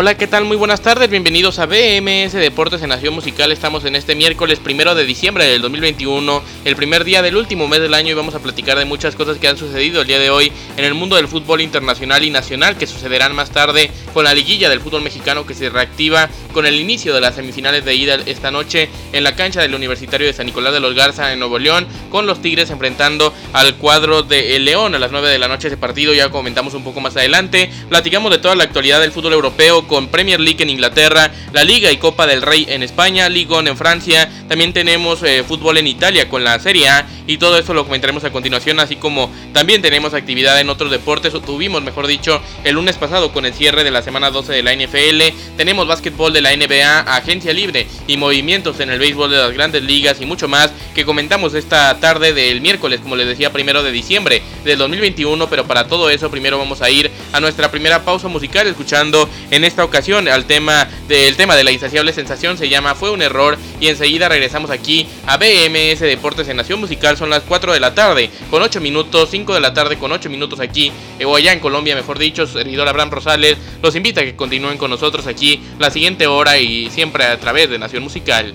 Hola, ¿qué tal? Muy buenas tardes, bienvenidos a BMS Deportes en Nación Musical. Estamos en este miércoles primero de diciembre del 2021, el primer día del último mes del año y vamos a platicar de muchas cosas que han sucedido el día de hoy en el mundo del fútbol internacional y nacional que sucederán más tarde con la liguilla del fútbol mexicano que se reactiva con el inicio de las semifinales de ida esta noche en la cancha del Universitario de San Nicolás de los Garza en Nuevo León con los Tigres enfrentando al cuadro de El León a las 9 de la noche ese partido, ya comentamos un poco más adelante, platicamos de toda la actualidad del fútbol europeo con Premier League en Inglaterra, la Liga y Copa del Rey en España, Liga en Francia, también tenemos eh, fútbol en Italia con la Serie A y todo esto lo comentaremos a continuación, así como también tenemos actividad en otros deportes, o tuvimos mejor dicho el lunes pasado con el cierre de la semana 12 de la NFL, tenemos básquetbol de la NBA, agencia libre y movimientos en el béisbol de las grandes ligas y mucho más que comentamos esta tarde del miércoles, como les decía, primero de diciembre del 2021, pero para todo eso primero vamos a ir a nuestra primera pausa musical escuchando en esta ocasión al tema del tema de la insaciable sensación se llama Fue un error y enseguida regresamos aquí a BMS Deportes en Nación Musical son las 4 de la tarde con 8 minutos 5 de la tarde con 8 minutos aquí o allá en Colombia mejor dicho servidor Abraham Rosales los invita a que continúen con nosotros aquí la siguiente y siempre a través de Nación Musical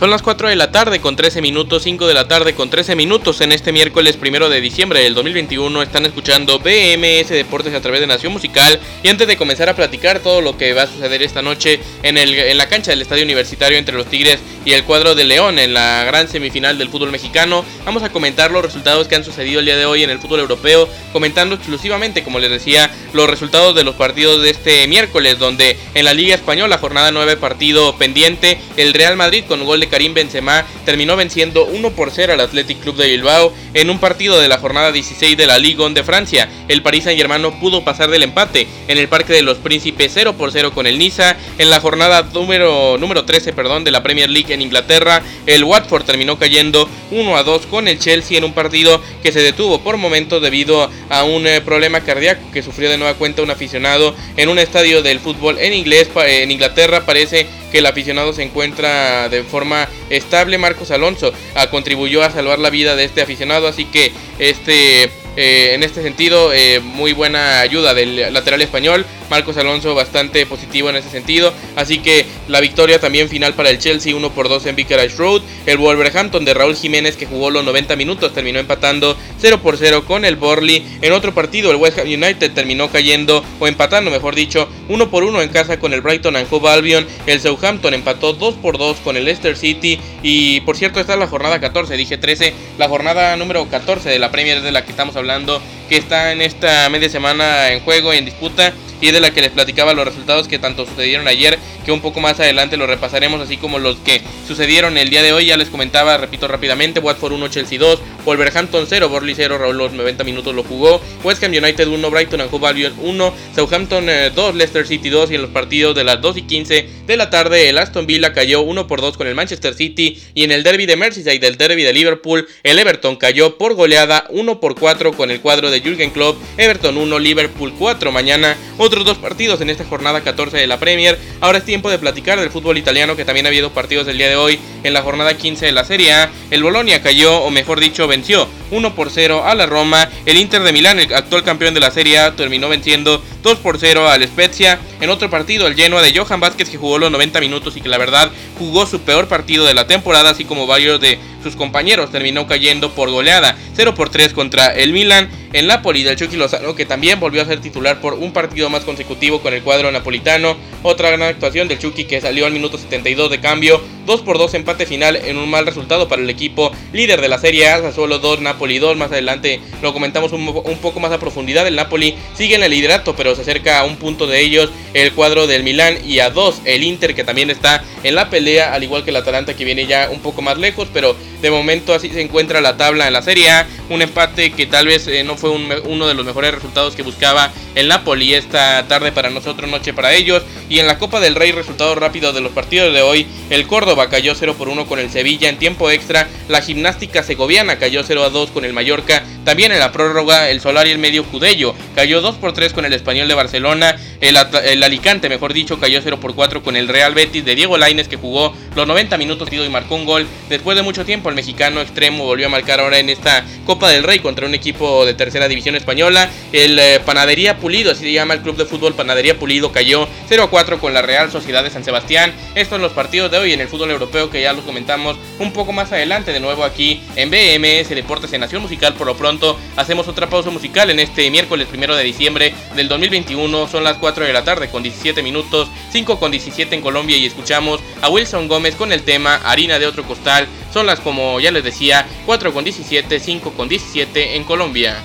Son las 4 de la tarde con 13 minutos, 5 de la tarde con 13 minutos en este miércoles primero de diciembre del 2021. Están escuchando BMS Deportes a través de Nación Musical. Y antes de comenzar a platicar todo lo que va a suceder esta noche en, el, en la cancha del Estadio Universitario entre los Tigres y el cuadro de León en la gran semifinal del fútbol mexicano, vamos a comentar los resultados que han sucedido el día de hoy en el fútbol europeo, comentando exclusivamente, como les decía, los resultados de los partidos de este miércoles, donde en la Liga Española, jornada 9, partido pendiente, el Real Madrid con gol de Karim Benzema terminó venciendo 1 por 0 al Athletic Club de Bilbao en un partido de la jornada 16 de la Ligue 1 de Francia. El Paris Saint-Germain pudo pasar del empate en el Parque de los Príncipes 0 por 0 con el Niza. En la jornada número, número 13 perdón, de la Premier League en Inglaterra, el Watford terminó cayendo 1 a 2 con el Chelsea en un partido que se detuvo por momentos debido a un eh, problema cardíaco que sufrió de nueva cuenta un aficionado en un estadio del fútbol en inglés en Inglaterra. Parece que el aficionado se encuentra de forma estable. Marcos Alonso ah, contribuyó a salvar la vida de este aficionado, así que este eh, en este sentido, eh, muy buena ayuda del lateral español. Marcos Alonso bastante positivo en ese sentido. Así que la victoria también final para el Chelsea 1 por 2 en Vicarage Road. El Wolverhampton de Raúl Jiménez que jugó los 90 minutos terminó empatando 0 por 0 con el Borley. En otro partido el West Ham United terminó cayendo o empatando mejor dicho 1 por 1 en casa con el Brighton and Hove Albion. El Southampton empató 2 por 2 con el Leicester City. Y por cierto esta es la jornada 14, dije 13. La jornada número 14 de la Premier de la que estamos hablando que está en esta media semana en juego y en disputa y de la que les platicaba los resultados que tanto sucedieron ayer, que un poco más adelante lo repasaremos, así como los que sucedieron el día de hoy. Ya les comentaba, repito rápidamente, Watford 1, Chelsea 2, Wolverhampton 0, Borley 0, Raúl los 90 minutos lo jugó, West Ham United 1, Brighton and Hove Albion 1, Southampton 2, eh, Leicester City 2 y en los partidos de las 2 y 15 de la tarde el Aston Villa cayó 1 por 2 con el Manchester City y en el derby de Merseyside del derby de Liverpool el Everton cayó por goleada 1 por 4 con el cuadro de Jürgen Klopp, Everton 1, Liverpool 4 mañana, otros dos partidos en esta jornada 14 de la Premier, ahora es tiempo de platicar del fútbol italiano que también ha habido partidos el día de hoy en la jornada 15 de la Serie A, el Bolonia cayó o mejor dicho venció 1 por 0 a la Roma. El Inter de Milán, el actual campeón de la Serie A, terminó venciendo 2 por 0 al Spezia. En otro partido, el Genoa de Johan Vázquez, que jugó los 90 minutos y que la verdad jugó su peor partido de la temporada, así como varios de sus compañeros, terminó cayendo por goleada 0 por 3 contra el Milan. El Napoli del Chucky Lozano, que también volvió a ser titular por un partido más consecutivo con el cuadro napolitano. Otra gran actuación del Chucky que salió al minuto 72 de cambio. 2 por 2 empate final en un mal resultado para el equipo líder de la Serie A. Solo 2 Napoli 2. Más adelante lo comentamos un, un, poco más a profundidad. El Napoli sigue en el liderato, pero se acerca a un punto de ellos el cuadro del Milán y a 2 el Inter que también está en la pelea, al igual que el Atalanta que viene ya un poco más lejos, pero de momento así se encuentra la tabla en la Serie A un empate que tal vez eh, no fue uno de los mejores resultados que buscaba el Napoli esta tarde para nosotros, noche para ellos. Y en la Copa del Rey, resultado rápido de los partidos de hoy, el Córdoba cayó 0 por 1 con el Sevilla en tiempo extra, la gimnástica segoviana cayó 0 a 2 con el Mallorca, también en la prórroga el Solar y el Medio Cudello cayó 2 por 3 con el Español de Barcelona, el, el Alicante mejor dicho cayó 0 por 4 con el Real Betis de Diego Laines que jugó los 90 minutos y marcó un gol. Después de mucho tiempo el mexicano extremo volvió a marcar ahora en esta Copa del Rey contra un equipo de tercera división española. El eh, Panadería Pulido, así se llama el club de fútbol Panadería Pulido, cayó 0 a 4 con la Real Sociedad de San Sebastián. Estos son los partidos de hoy en el fútbol europeo que ya los comentamos un poco más adelante de nuevo aquí en BMS Deportes en Nación Musical. Por lo pronto hacemos otra pausa musical en este miércoles primero de diciembre del 2021. Son las 4 de la tarde con 17 minutos, 5 con 17 en Colombia y escuchamos a Wilson Gómez con el tema Harina de otro costal. Son las como ya les decía, 4 con 17, 5 con 17 en Colombia.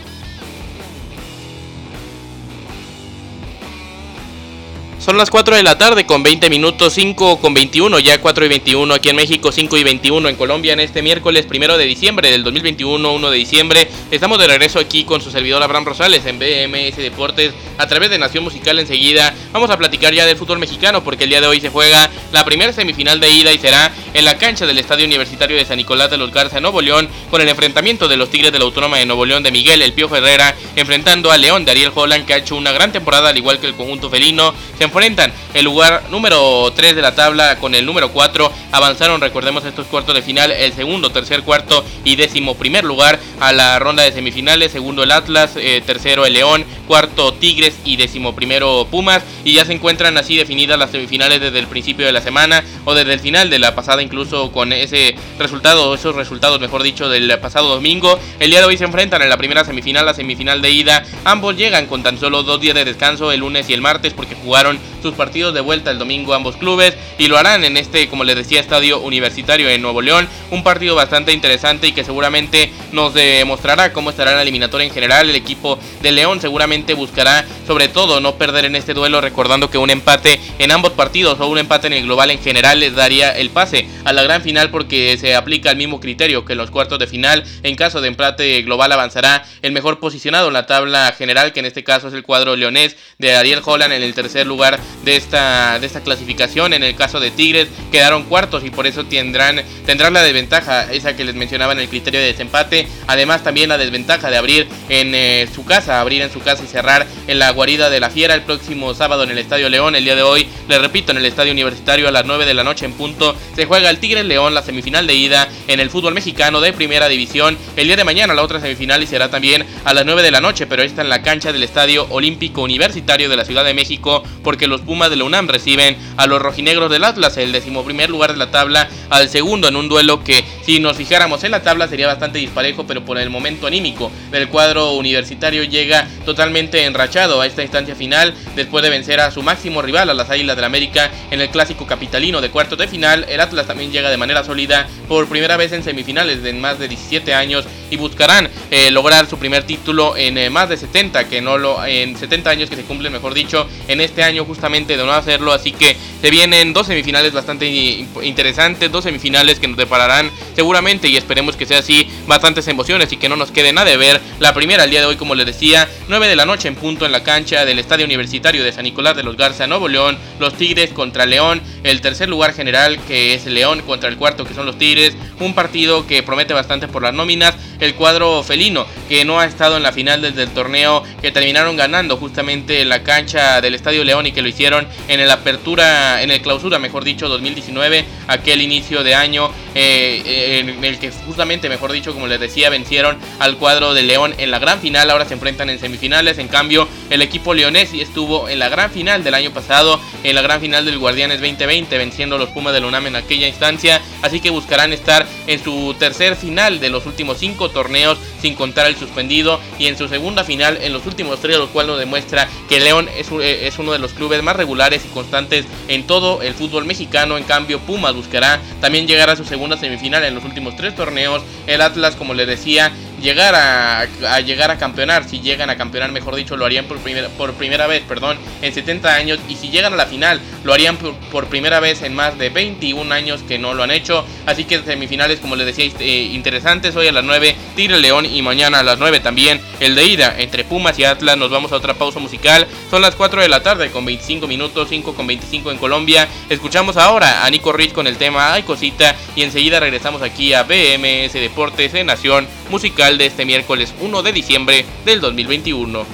Son las 4 de la tarde con 20 minutos, 5 con 21, ya 4 y 21 aquí en México, 5 y 21 en Colombia en este miércoles primero de diciembre del 2021, 1 de diciembre. Estamos de regreso aquí con su servidor Abraham Rosales en BMS Deportes a través de Nación Musical enseguida. Vamos a platicar ya del fútbol mexicano porque el día de hoy se juega la primera semifinal de ida y será en la cancha del Estadio Universitario de San Nicolás de los Garza, Nuevo León, con el enfrentamiento de los Tigres de la Autónoma de Nuevo León de Miguel El Pío Herrera, enfrentando a León de Ariel Holland que ha hecho una gran temporada al igual que el conjunto felino. Se enfrentan el lugar número 3 de la tabla con el número 4. Avanzaron, recordemos, estos cuartos de final, el segundo, tercer, cuarto y décimo primer lugar a la ronda de semifinales. Segundo el Atlas, eh, tercero el León, cuarto Tigres y décimo primero Pumas. Y ya se encuentran así definidas las semifinales desde el principio de la semana o desde el final de la pasada, incluso con ese resultado, esos resultados, mejor dicho, del pasado domingo. El día de hoy se enfrentan en la primera semifinal, la semifinal de ida. Ambos llegan con tan solo dos días de descanso, el lunes y el martes, porque jugaron sus partidos de vuelta el domingo ambos clubes y lo harán en este, como les decía, estadio universitario en Nuevo León. Un partido bastante interesante y que seguramente nos demostrará cómo estará la eliminatoria en general. El equipo de León seguramente buscará sobre todo no perder en este duelo, recordando que un empate en ambos partidos o un empate en el global en general les daría el pase a la gran final porque se aplica el mismo criterio que en los cuartos de final. En caso de empate global avanzará el mejor posicionado en la tabla general, que en este caso es el cuadro leonés de Ariel Holland en el tercer lugar de esta, de esta clasificación. En el caso de Tigres quedaron cuartos y por eso tendrán, tendrán la desventaja, esa que les mencionaba en el criterio de desempate. Además también la desventaja de abrir en eh, su casa, abrir en su casa y cerrar en la guarida de la fiera el próximo sábado en el Estadio León. El día de hoy, les repito, en el Estadio Universitario a las 9 de la noche en punto se juega el Tigres León, la semifinal de ida en el fútbol mexicano de primera división. El día de mañana la otra semifinal y será también a las 9 de la noche, pero esta en la cancha del Estadio Olímpico Universitario de la Ciudad de México porque los Pumas de la UNAM reciben a los rojinegros del Atlas, el decimoprimer lugar de la tabla, al segundo en un duelo que si nos fijáramos en la tabla sería bastante disparejo, pero por el momento anímico del cuadro universitario llega totalmente enrachado a esta instancia final después de vencer a su máximo rival, a las Águilas del América, en el clásico capitalino de cuartos de final. El Atlas también llega de manera sólida por primera vez en semifinales de más de 17 años y buscarán eh, lograr su primer título en eh, más de 70, que no lo en 70 años que se cumplen, mejor dicho, en este año justamente de no hacerlo, así que se vienen dos semifinales bastante interesantes, dos semifinales que nos depararán seguramente y esperemos que sea así bastantes emociones y que no nos quede nada de ver. La primera el día de hoy, como les decía, 9 de la noche en punto en la cancha del Estadio Universitario de San Nicolás de los Garza, Nuevo León, los Tigres contra León, el tercer lugar general que es León contra el cuarto que son los Tigres, un partido que promete bastante por las nóminas, el cuadro felino que no ha estado en la final desde el torneo que terminaron ganando justamente en la cancha del Estadio León y que lo hicieron en el apertura, en el clausura, mejor dicho, 2019, aquel inicio de año eh, en el que justamente, mejor dicho, como les decía, vencieron al cuadro de León en la gran final, ahora se enfrentan en semifinales, en cambio el equipo leonés estuvo en la gran final del año pasado, en la gran final del Guardianes 2020, venciendo a los Pumas del UNAM en aquella instancia, así que buscarán estar en su tercer final de los últimos cinco torneos, sin contar el suspendido, y en su segunda final en los últimos tres, lo cual nos demuestra que León es, eh, es uno de los clubes más regulares y constantes en todo el fútbol mexicano, en cambio Pumas buscará también llegar a su segunda semifinal en los últimos tres torneos, el Atlas, como le decía, llegar a, llegar a campeonar, si llegan a campeonar, mejor dicho, lo harían por primera, por primera vez, perdón, en 70 años y si llegan a la final, lo harían por, primera vez en más de 21 años que no lo han hecho, así que semifinales, como les decía, eh, interesantes, hoy a las 9 Tigre León y mañana a las 9 también el de ida entre Pumas y Atlas. Nos vamos a otra pausa musical. Son las 4 de la tarde con 25 minutos, 5 con 25 en Colombia. Escuchamos ahora a Nico Rich con el tema Ay Cosita y enseguida regresamos aquí a BMS Deportes en Nación Musical de este miércoles 1 de diciembre del 2021.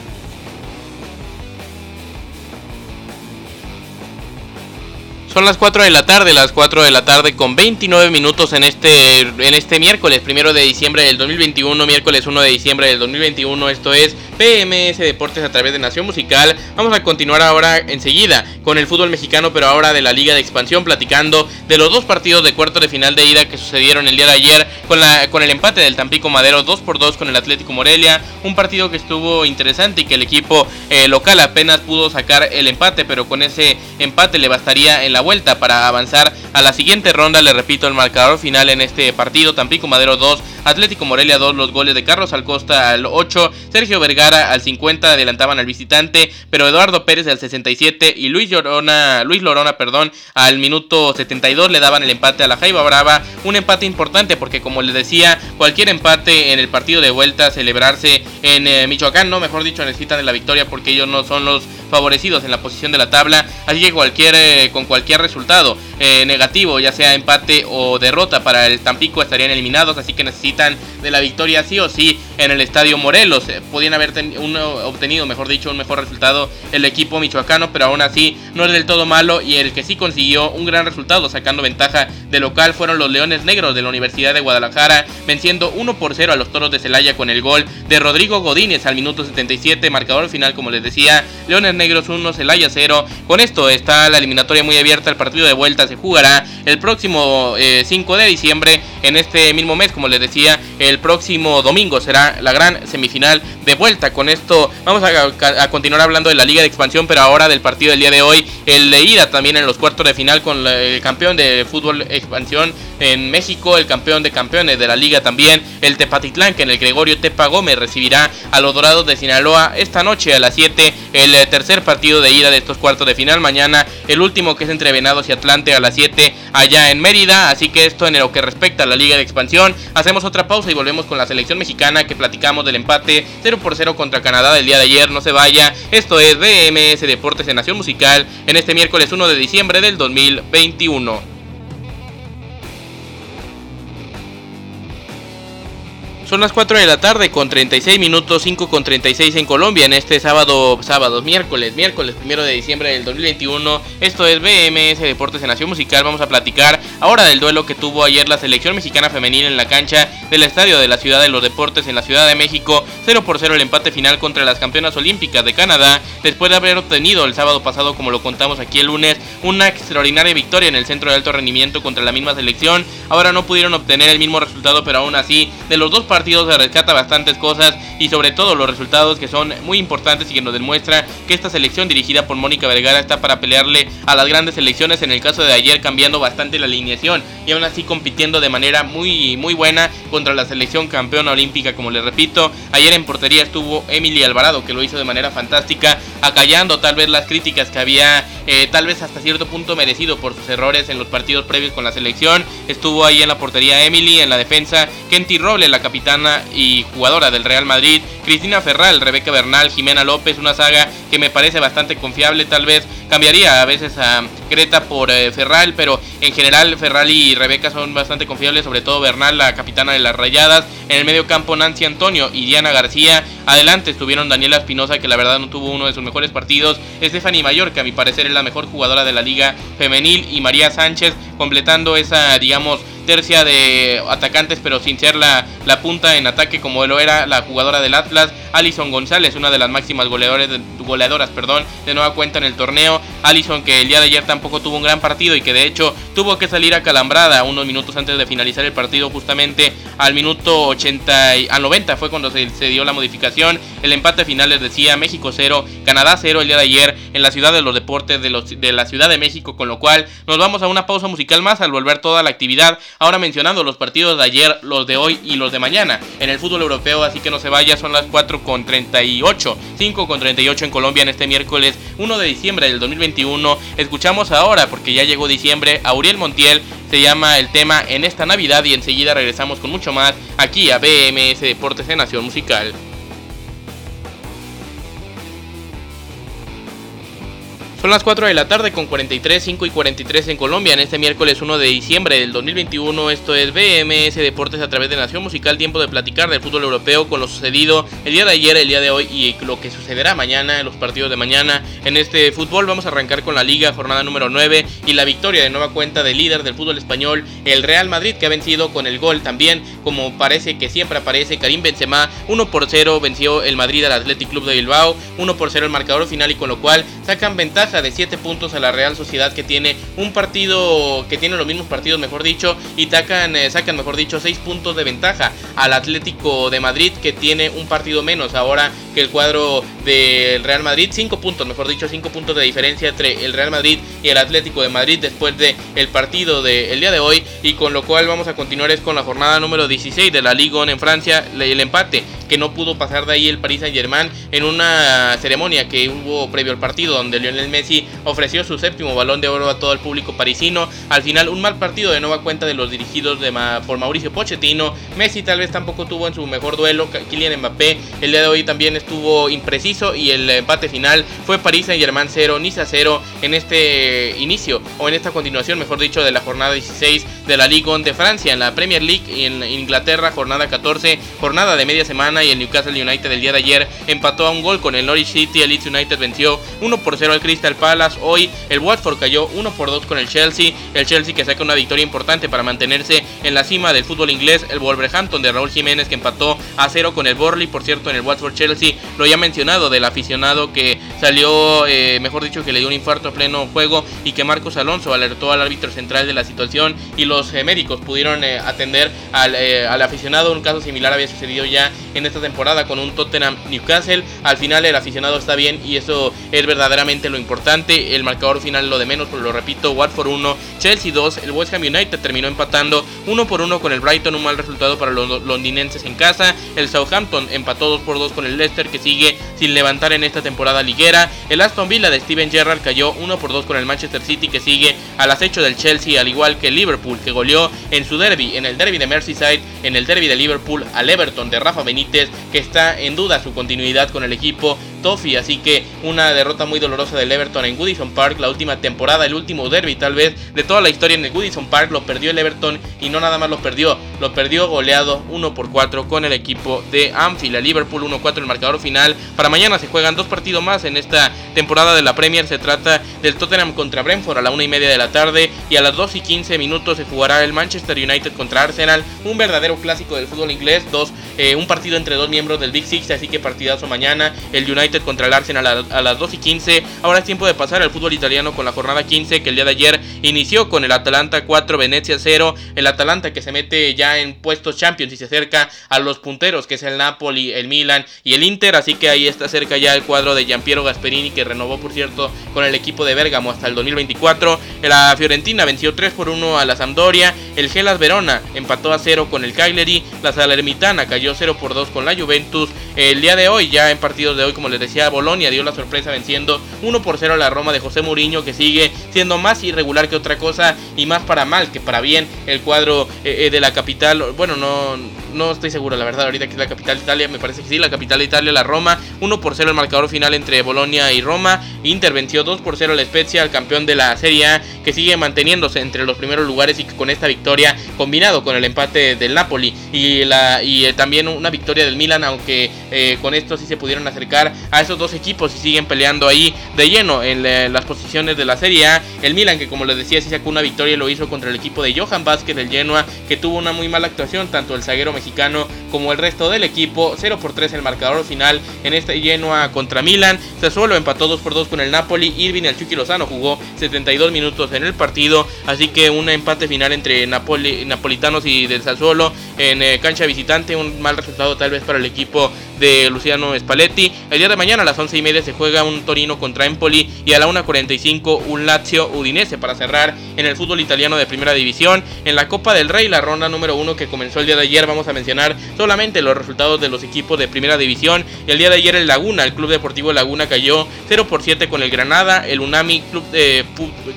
Son las 4 de la tarde, las 4 de la tarde con 29 minutos en este, en este miércoles, primero de diciembre del 2021, miércoles 1 de diciembre del 2021. Esto es PMS Deportes a través de Nación Musical. Vamos a continuar ahora enseguida con el fútbol mexicano, pero ahora de la Liga de Expansión, platicando de los dos partidos de cuarto de final de ida que sucedieron el día de ayer con, la, con el empate del Tampico Madero 2 por 2 con el Atlético Morelia. Un partido que estuvo interesante y que el equipo eh, local apenas pudo sacar el empate, pero con ese empate le bastaría en la vuelta para avanzar a la siguiente ronda. Le repito el marcador final en este partido: Tampico Madero 2, Atlético Morelia 2. Los goles de Carlos Alcosta al 8, Sergio Vergara al 50 adelantaban al visitante, pero Eduardo Pérez al 67 y Luis Llorona, Luis Lorona, perdón, al minuto 72 le daban el empate a la Jaiba Brava. Un empate importante porque, como les decía, cualquier empate en el partido de vuelta, celebrarse en eh, Michoacán, no, mejor dicho, necesitan de la victoria porque ellos no son los favorecidos en la posición de la tabla. Así que cualquier, eh, con cualquier resultado eh, negativo, ya sea empate o derrota para el Tampico, estarían eliminados. Así que necesitan de la victoria sí o sí en el Estadio Morelos. Eh, podían haber obtenido, mejor dicho, un mejor resultado el equipo michoacano, pero aún así no es del todo malo. Y el que sí consiguió un gran resultado sacando ventaja de local fueron los Leones Negros de la Universidad de Guadalajara, venciendo 1 por 0 a los Toros de Celaya con el gol de Rodrigo Godínez al minuto 77, marcador final como les decía, Leones Negros 1, Celaya 0. Con esto está la eliminatoria muy abierta. El partido de vuelta se jugará el próximo 5 eh, de diciembre. En este mismo mes, como les decía, el próximo domingo será la gran semifinal de vuelta. Con esto vamos a, continuar hablando de la Liga de Expansión, pero ahora del partido del día de hoy. El de ida también en los cuartos de final con el campeón de fútbol expansión en México, el campeón de campeones de la liga también, el Tepatitlán, que en el Gregorio Tepa Gómez recibirá a los Dorados de Sinaloa esta noche a las 7, el eh, tercer partido de ida de estos cuartos de final. Mañana el último que es entre Venados y Atlante a las 7 allá en Mérida. Así que esto en lo que respecta a la Liga de Expansión. Hacemos otra pausa y volvemos con la selección mexicana que platicamos del empate 0 por 0 contra Canadá del día de ayer. No se vaya. Esto es BMS Deportes en Nación Musical en este miércoles 1 de diciembre del 2021. Son las 4 de la tarde con 36 minutos, 5 con 36 en Colombia en este sábado, sábado, miércoles, miércoles primero de diciembre del 2021. Esto es BMS Deportes en Nación Musical. Vamos a platicar ahora del duelo que tuvo ayer la selección mexicana femenil en la cancha del Estadio de la Ciudad de los Deportes en la Ciudad de México. 0 por 0 el empate final contra las campeonas olímpicas de Canadá. Después de haber obtenido el sábado pasado, como lo contamos aquí el lunes, una extraordinaria victoria en el centro de alto rendimiento contra la misma selección. Ahora no pudieron obtener el mismo resultado, pero aún así, de los dos partidos se rescata bastantes cosas y sobre todo los resultados que son muy importantes y que nos demuestra que esta selección dirigida por Mónica Vergara está para pelearle a las grandes selecciones en el caso de ayer cambiando bastante la alineación y aún así compitiendo de manera muy muy buena contra la selección campeona olímpica como les repito. Ayer en portería estuvo Emily Alvarado que lo hizo de manera fantástica acallando tal vez las críticas que había eh, tal vez hasta cierto punto merecido por sus errores en los partidos previos con la selección. Estuvo ahí en la portería Emily en la defensa Kenty Roble la capitana y jugadora del Real Madrid, Cristina Ferral, Rebeca Bernal, Jimena López, una saga que me parece bastante confiable, tal vez cambiaría a veces a Greta por eh, Ferral, pero en general Ferral y Rebeca son bastante confiables, sobre todo Bernal, la capitana de las Rayadas, en el medio campo Nancy Antonio y Diana García, adelante estuvieron Daniela Espinosa, que la verdad no tuvo uno de sus mejores partidos, Stephanie Mayor, que a mi parecer es la mejor jugadora de la liga femenil, y María Sánchez, completando esa, digamos, tercia de atacantes, pero sin ser la, la punta en ataque como lo era la jugadora del Atlas, Alison González, una de las máximas goleadores, goleadoras perdón, de nueva cuenta en el torneo. Alison que el día de ayer tampoco tuvo un gran partido y que de hecho tuvo que salir a calambrada unos minutos antes de finalizar el partido justamente al minuto 80 y, al 90 fue cuando se, se, dio la modificación. El empate final les decía México 0, Canadá 0 el día de ayer en la ciudad de los deportes de, los, de la Ciudad de México, con lo cual nos vamos a una pausa musical más al volver toda la actividad. Ahora mencionando los partidos de ayer, los de hoy y los de mañana en el fútbol europeo, así que no se vaya, son las 4 con 38, 5 con 38 en Colombia en este miércoles 1 de diciembre del 2021. Escuchamos ahora, porque ya llegó diciembre, a Uriel Montiel se llama el tema En esta Navidad y enseguida regresamos con mucho más aquí a BMS Deportes de Nación Musical. Son las 4 de la tarde con 43, 5 y 43 en Colombia en este miércoles 1 de diciembre del 2021. Esto es BMS Deportes a través de Nación Musical. Tiempo de platicar del fútbol europeo con lo sucedido el día de ayer, el día de hoy y lo que sucederá mañana los partidos de mañana. En este fútbol vamos a arrancar con la Liga, jornada número 9 y la victoria de nueva cuenta del líder del fútbol español, el Real Madrid, que ha vencido con el gol también, como parece que siempre aparece Karim Benzema. 1 por 0 venció el Madrid al Athletic Club de Bilbao. 1 por 0 el marcador final y con lo cual sacan ventaja de 7 puntos a la Real Sociedad que tiene un partido, que tiene los mismos partidos mejor dicho, y sacan, eh, sacan mejor dicho 6 puntos de ventaja al Atlético de Madrid que tiene un partido menos ahora que el cuadro del Real Madrid, 5 puntos mejor dicho, 5 puntos de diferencia entre el Real Madrid y el Atlético de Madrid después del el partido del día de hoy. Y con lo cual vamos a continuar es con la jornada número 16 de la Ligue 1 en Francia, el empate que no pudo pasar de ahí el Paris Saint Germain en una ceremonia que hubo previo al partido donde Lionel Messi ofreció su séptimo balón de oro a todo el público parisino. Al final, un mal partido de nueva cuenta de los dirigidos por Mauricio Pochettino. Messi tal vez tampoco tuvo en su mejor duelo. Kylian Mbappé el día de hoy también estuvo impreciso y el empate final fue París Saint Germain 0, Niza 0 en este inicio o en esta continuación, mejor dicho, de la jornada 16 de la Ligue 1 de Francia. En la Premier League en Inglaterra, jornada 14, jornada de media semana y el Newcastle United el día de ayer empató a un gol con el Norwich City. El Leeds United venció 1 por 0 al Crystal Palace hoy. El Watford cayó 1 por 2 con el Chelsea. El Chelsea que saca una victoria importante para mantenerse en la cima del fútbol inglés. El Wolverhampton de Raúl Jiménez que empató a 0 con el Borley. Por cierto, en el Watford Chelsea lo ya mencionado del aficionado que salió, eh, mejor dicho, que le dio un infarto a pleno juego y que Marcos Alonso alertó al árbitro central de la situación y los eh, médicos pudieron eh, atender al, al aficionado. Un caso similar había sucedido ya en esta temporada con un Tottenham Newcastle. Al final el aficionado está bien y eso es verdaderamente lo importante. El marcador final lo de menos, pero lo repito, Watford 1, Chelsea 2, el West Ham United terminó empatando 1 por 1 con el Brighton, un mal resultado para los londinenses en casa, el Southampton empató 2 por 2 con el Leicester que sigue sin levantar en esta temporada liguera, el Aston Villa de Steven Gerrard cayó 1 por 2 con el Manchester City que sigue al acecho del Chelsea, al igual que Liverpool que goleó en su derby, en el derby de Merseyside, en el derby de Liverpool al Everton de Rafa Benítez que está en duda su continuidad con el equipo Toffee, así que una derrota muy dolorosa del Everton en Goodison Park la última temporada, el último derby tal vez de toda la historia en el Goodison Park, lo perdió el Everton y no nada más lo perdió, lo perdió goleado 1 por 4 con el equipo de Anfield, el Liverpool 1-4 el marcador final. Para mañana se juegan dos partidos más en esta temporada de la Premier, se trata del Tottenham contra Brentford a la 1 y media de la tarde y a las 2 y 15 minutos se jugará el Manchester United contra Arsenal, un verdadero clásico del fútbol inglés, dos, eh, un partido entre dos miembros del Big Six, así que partidazo mañana, el United contra el Arsenal a, a las 2 y 15. Ahora es tiempo de pasar al fútbol italiano con la jornada 15 que el día de ayer inició con el Atalanta 4, Venecia 0. El Atalanta que se mete ya en puestos Champions y se acerca a los punteros que es el Napoli, el Milan y el Inter. Así que ahí está cerca ya el cuadro de Giampiero Gasperini que renovó por cierto con el equipo de Bergamo hasta el 2024. La Fiorentina venció 3 por 1 a la Sampdoria. El Gelas Verona empató a 0 con el Cagliari. La Salernitana cayó 0 por 2 con la Juventus. El día de hoy, ya en partidos de hoy, como les decía, Bolonia dio la sorpresa venciendo 1 por 0 a la Roma de José Mourinho que sigue siendo más irregular que otra cosa y más para mal que para bien el cuadro eh, eh, de la capital. Bueno, no, no estoy seguro, la verdad, ahorita que es la capital de Italia, me parece que sí, la capital de Italia, la Roma. 1 por 0 el marcador final entre Bolonia y Roma. Inter venció 2 por 0 la Spezia, el campeón de la Serie A, que sigue manteniéndose entre los primeros lugares y que con esta victoria, combinado con el empate del Napoli y, la, y eh, también una victoria del Milan, aunque con esto sí se pudieron acercar a esos dos equipos y siguen peleando ahí de lleno en las posiciones de la Serie A. El Milan, que como les decía, sí sacó una victoria, lo hizo contra el equipo de Johan Vázquez del Genoa, que tuvo una muy mala actuación, tanto el zaguero mexicano como el resto del equipo. 0 por 3 el marcador final en este Genoa contra Milan. Sassuolo empató 2 por 2 con el Napoli. Irving el Chucky Lozano jugó 72 minutos en el partido, así que un empate final entre Napoli, napolitanos y del Sassuolo. En eh, cancha visitante, un mal resultado tal vez para el equipo de Luciano Spalletti. El día de mañana a las 11 y media se juega un Torino contra Empoli y a la 1.45 un Lazio Udinese para cerrar en el fútbol italiano de primera división. En la Copa del Rey, la ronda número 1 que comenzó el día de ayer, vamos a mencionar solamente los resultados de los equipos de primera división. El día de ayer el Laguna, el Club Deportivo Laguna cayó 0 por 7 con el Granada. El Unami Club, de,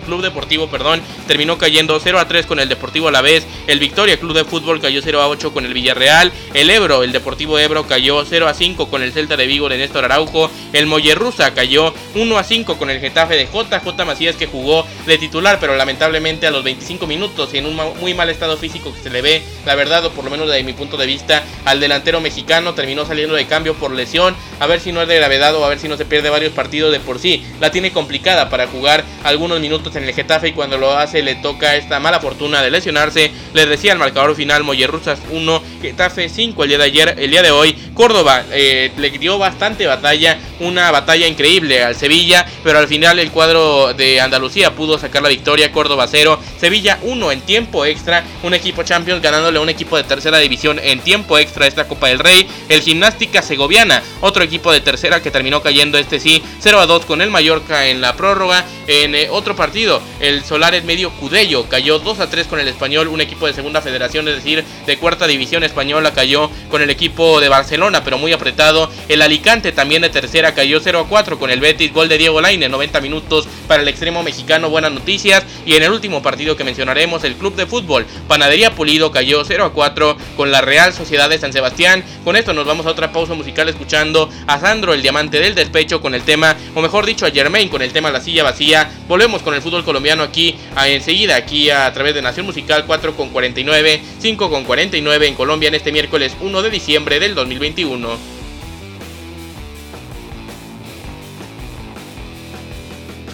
Club Deportivo perdón, terminó cayendo 0 a 3 con el Deportivo Alavés. El Victoria Club de Fútbol cayó 0 a 8 con el Villarreal. El Ebro, el Deportivo Ebro cayó 0 a 5 con el Celta de Vigo de Néstor Araujo. El Mollerrusa cayó 1 a 5 con el Getafe de JJ Macías que jugó de titular, pero lamentablemente a los 25 minutos y en un muy mal estado físico que se le ve, la verdad, o por lo menos desde mi punto de vista, al delantero mexicano terminó saliendo de cambio por lesión. A ver si no es de gravedad o a ver si no se pierde varios partidos de por sí. La tiene complicada para jugar algunos minutos en el Getafe y cuando lo hace le toca esta mala fortuna de lesionarse. Le decía el marcador final Mollerrusas 1, Getafe 5 el día de ayer, el día de hoy. Córdoba eh, le dio bastante batalla, una batalla increíble al Sevilla, pero al final el cuadro de Andalucía pudo sacar la victoria. Córdoba 0, Sevilla 1 en tiempo extra, un equipo Champions ganándole a un equipo de tercera división en tiempo extra esta Copa del Rey. El Gimnástica Segoviana, otro equipo de tercera que terminó cayendo este sí 0 a 2 con el Mallorca en la prórroga. En eh, otro partido, el Solares Medio Cudello cayó 2 a 3 con el Español, un equipo de segunda federación, es decir, de cuarta división española cayó con el equipo de Barcelona, pero muy apretado. El Alicante también de tercera cayó 0 a 4 con el Betis, gol de Diego Laine, 90 minutos para el extremo mexicano, buenas noticias. Y en el último partido que mencionaremos, el Club de Fútbol Panadería Pulido cayó 0 a 4 con la Real Sociedad de San Sebastián. Con esto nos vamos a otra pausa musical escuchando a Sandro, el diamante del despecho, con el tema, o mejor dicho, a Germain con el tema La silla vacía. Volvemos con el fútbol colombiano aquí enseguida, aquí a, través de Nación Musical 4 con 49, 5 con 49 en Colombia en este miércoles 1 de diciembre del 2021.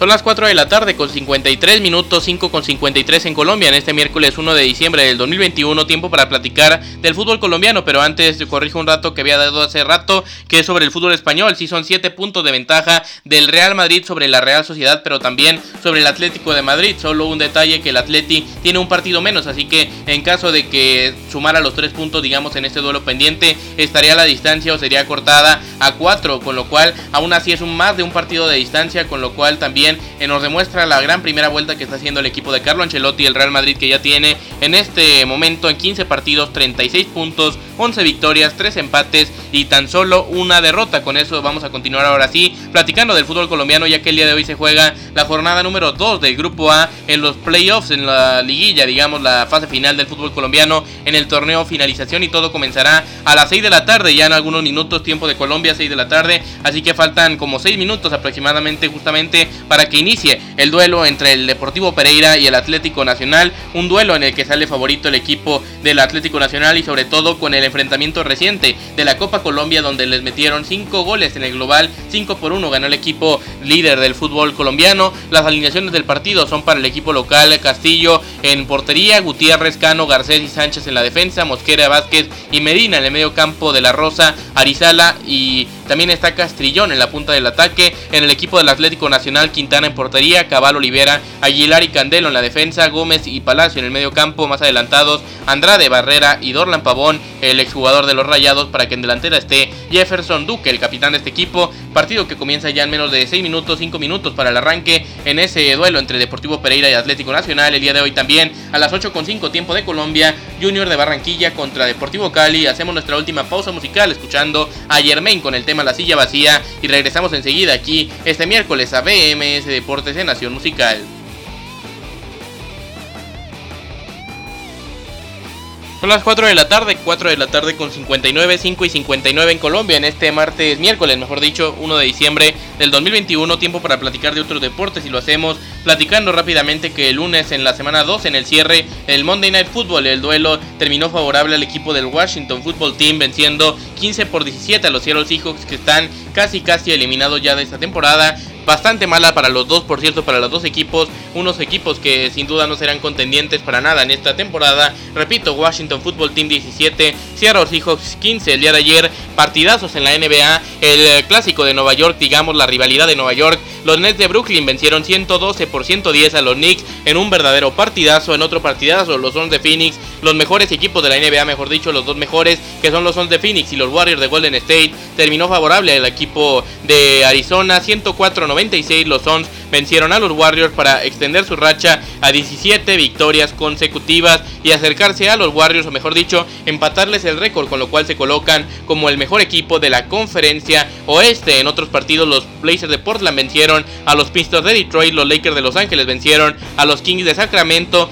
Son las 4 de la tarde con 53 minutos, 5 con 53 en Colombia en este miércoles 1 de diciembre del 2021. Tiempo para platicar del fútbol colombiano, pero antes corrijo un rato que había dado hace rato, que es sobre el fútbol español. Sí son 7 puntos de ventaja del Real Madrid sobre la Real Sociedad, pero también sobre el Atlético de Madrid. Solo un detalle que el Atleti tiene un partido menos, así que en caso de que sumara los 3 puntos, digamos, en este duelo pendiente, estaría la distancia o sería cortada a 4, con lo cual aún así es un más de un partido de distancia, con lo cual también eh, nos demuestra la gran primera vuelta que está haciendo el equipo de Carlo Ancelotti el Real Madrid que ya tiene en este momento en 15 partidos 36 puntos, 11 victorias, 3 empates y tan solo una derrota. Con eso vamos a continuar ahora sí platicando del fútbol colombiano ya que el día de hoy se juega la jornada número 2 del grupo A en los playoffs, en la liguilla, digamos la fase final del fútbol colombiano en el torneo finalización y todo comenzará a las 6 de la tarde, ya en algunos minutos tiempo de Colombia 6 de la tarde, así que faltan como 6 minutos aproximadamente justamente para que inicie el duelo entre el Deportivo Pereira y el Atlético Nacional, un duelo en el que sale favorito el equipo del Atlético Nacional y sobre todo con el enfrentamiento reciente de la Copa Colombia donde les metieron 5 goles en el global, 5 por 1 ganó el equipo líder del fútbol colombiano. Las alineaciones del partido son para el equipo local Castillo en portería, Gutiérrez, Cano, Garcés y Sánchez en la defensa, Mosquera, Vázquez y Medina en el medio campo de la Rosa, Arizala y también está Castrillón en la punta del ataque. En el equipo del Atlético Nacional, Quintana en portería, Cabal Olivera, Aguilar y Candelo en la defensa, Gómez y Palacio en el medio campo más adelantados, Andrade Barrera y Dorlan Pavón, el exjugador de los Rayados, para que en delantera esté Jefferson Duque, el capitán de este equipo. Partido que comienza ya en menos de 6 minutos, 5 minutos para el arranque en ese duelo entre Deportivo Pereira y Atlético Nacional. El día de hoy también a las 8.5 tiempo de Colombia, Junior de Barranquilla contra Deportivo Cali. Hacemos nuestra última pausa musical escuchando a Germain con el tema la silla vacía y regresamos enseguida aquí este miércoles a BMS Deportes en Nación Musical. Son las 4 de la tarde, 4 de la tarde con 59, 5 y 59 en Colombia en este martes, miércoles, mejor dicho, 1 de diciembre del 2021. Tiempo para platicar de otros deportes y lo hacemos platicando rápidamente que el lunes en la semana 2 en el cierre el Monday Night Football, el duelo terminó favorable al equipo del Washington Football Team venciendo 15 por 17 a los Seattle Seahawks que están casi casi eliminados ya de esta temporada bastante mala para los dos, por cierto, para los dos equipos, unos equipos que sin duda no serán contendientes para nada en esta temporada. Repito, Washington Football Team 17, Seattle Seahawks 15 el día de ayer, partidazos en la NBA, el clásico de Nueva York, digamos la rivalidad de Nueva York Los Nets de Brooklyn vencieron 112 por 110 a los Knicks en un verdadero partidazo, en otro partidazo los Suns de Phoenix, los mejores equipos de la NBA, mejor dicho, los dos mejores que son los Suns de Phoenix y los Warriors de Golden State, terminó favorable al equipo de Arizona 104-96 los Suns vencieron a los Warriors para extender su racha a 17 victorias consecutivas y acercarse a los Warriors, o mejor dicho, empatarles el récord, con lo cual se colocan como el mejor equipo de la conferencia oeste. En otros partidos, los Blazers de Portland vencieron a los Pistons de Detroit, los Lakers de Los Ángeles vencieron a los Kings de Sacramento,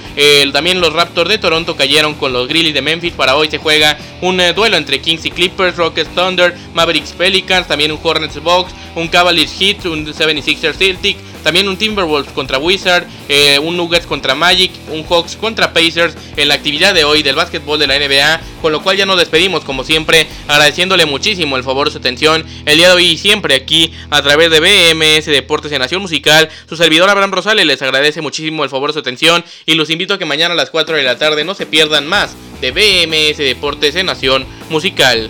también los Raptors de Toronto cayeron con los Grizzlies de Memphis. Para hoy se juega un eh, duelo entre Kings y Clippers, Rockets Thunder, Mavericks Pelicans, también un Hornets Box, un Cavaliers Heat, un 76ers Celtic, también un Timberwolves contra Wizard, eh, un Nuggets contra Magic, un Hawks contra Pacers en la actividad de hoy del básquetbol de la NBA, con lo cual ya nos despedimos como siempre, agradeciéndole muchísimo el favor de su atención el día de hoy y siempre aquí a través de BMS Deportes en Nación Musical. Su servidor Abraham Rosales les agradece muchísimo el favor de su atención y los invito a que mañana a las 4 de la tarde no se pierdan más de BMS Deportes en Nación Musical.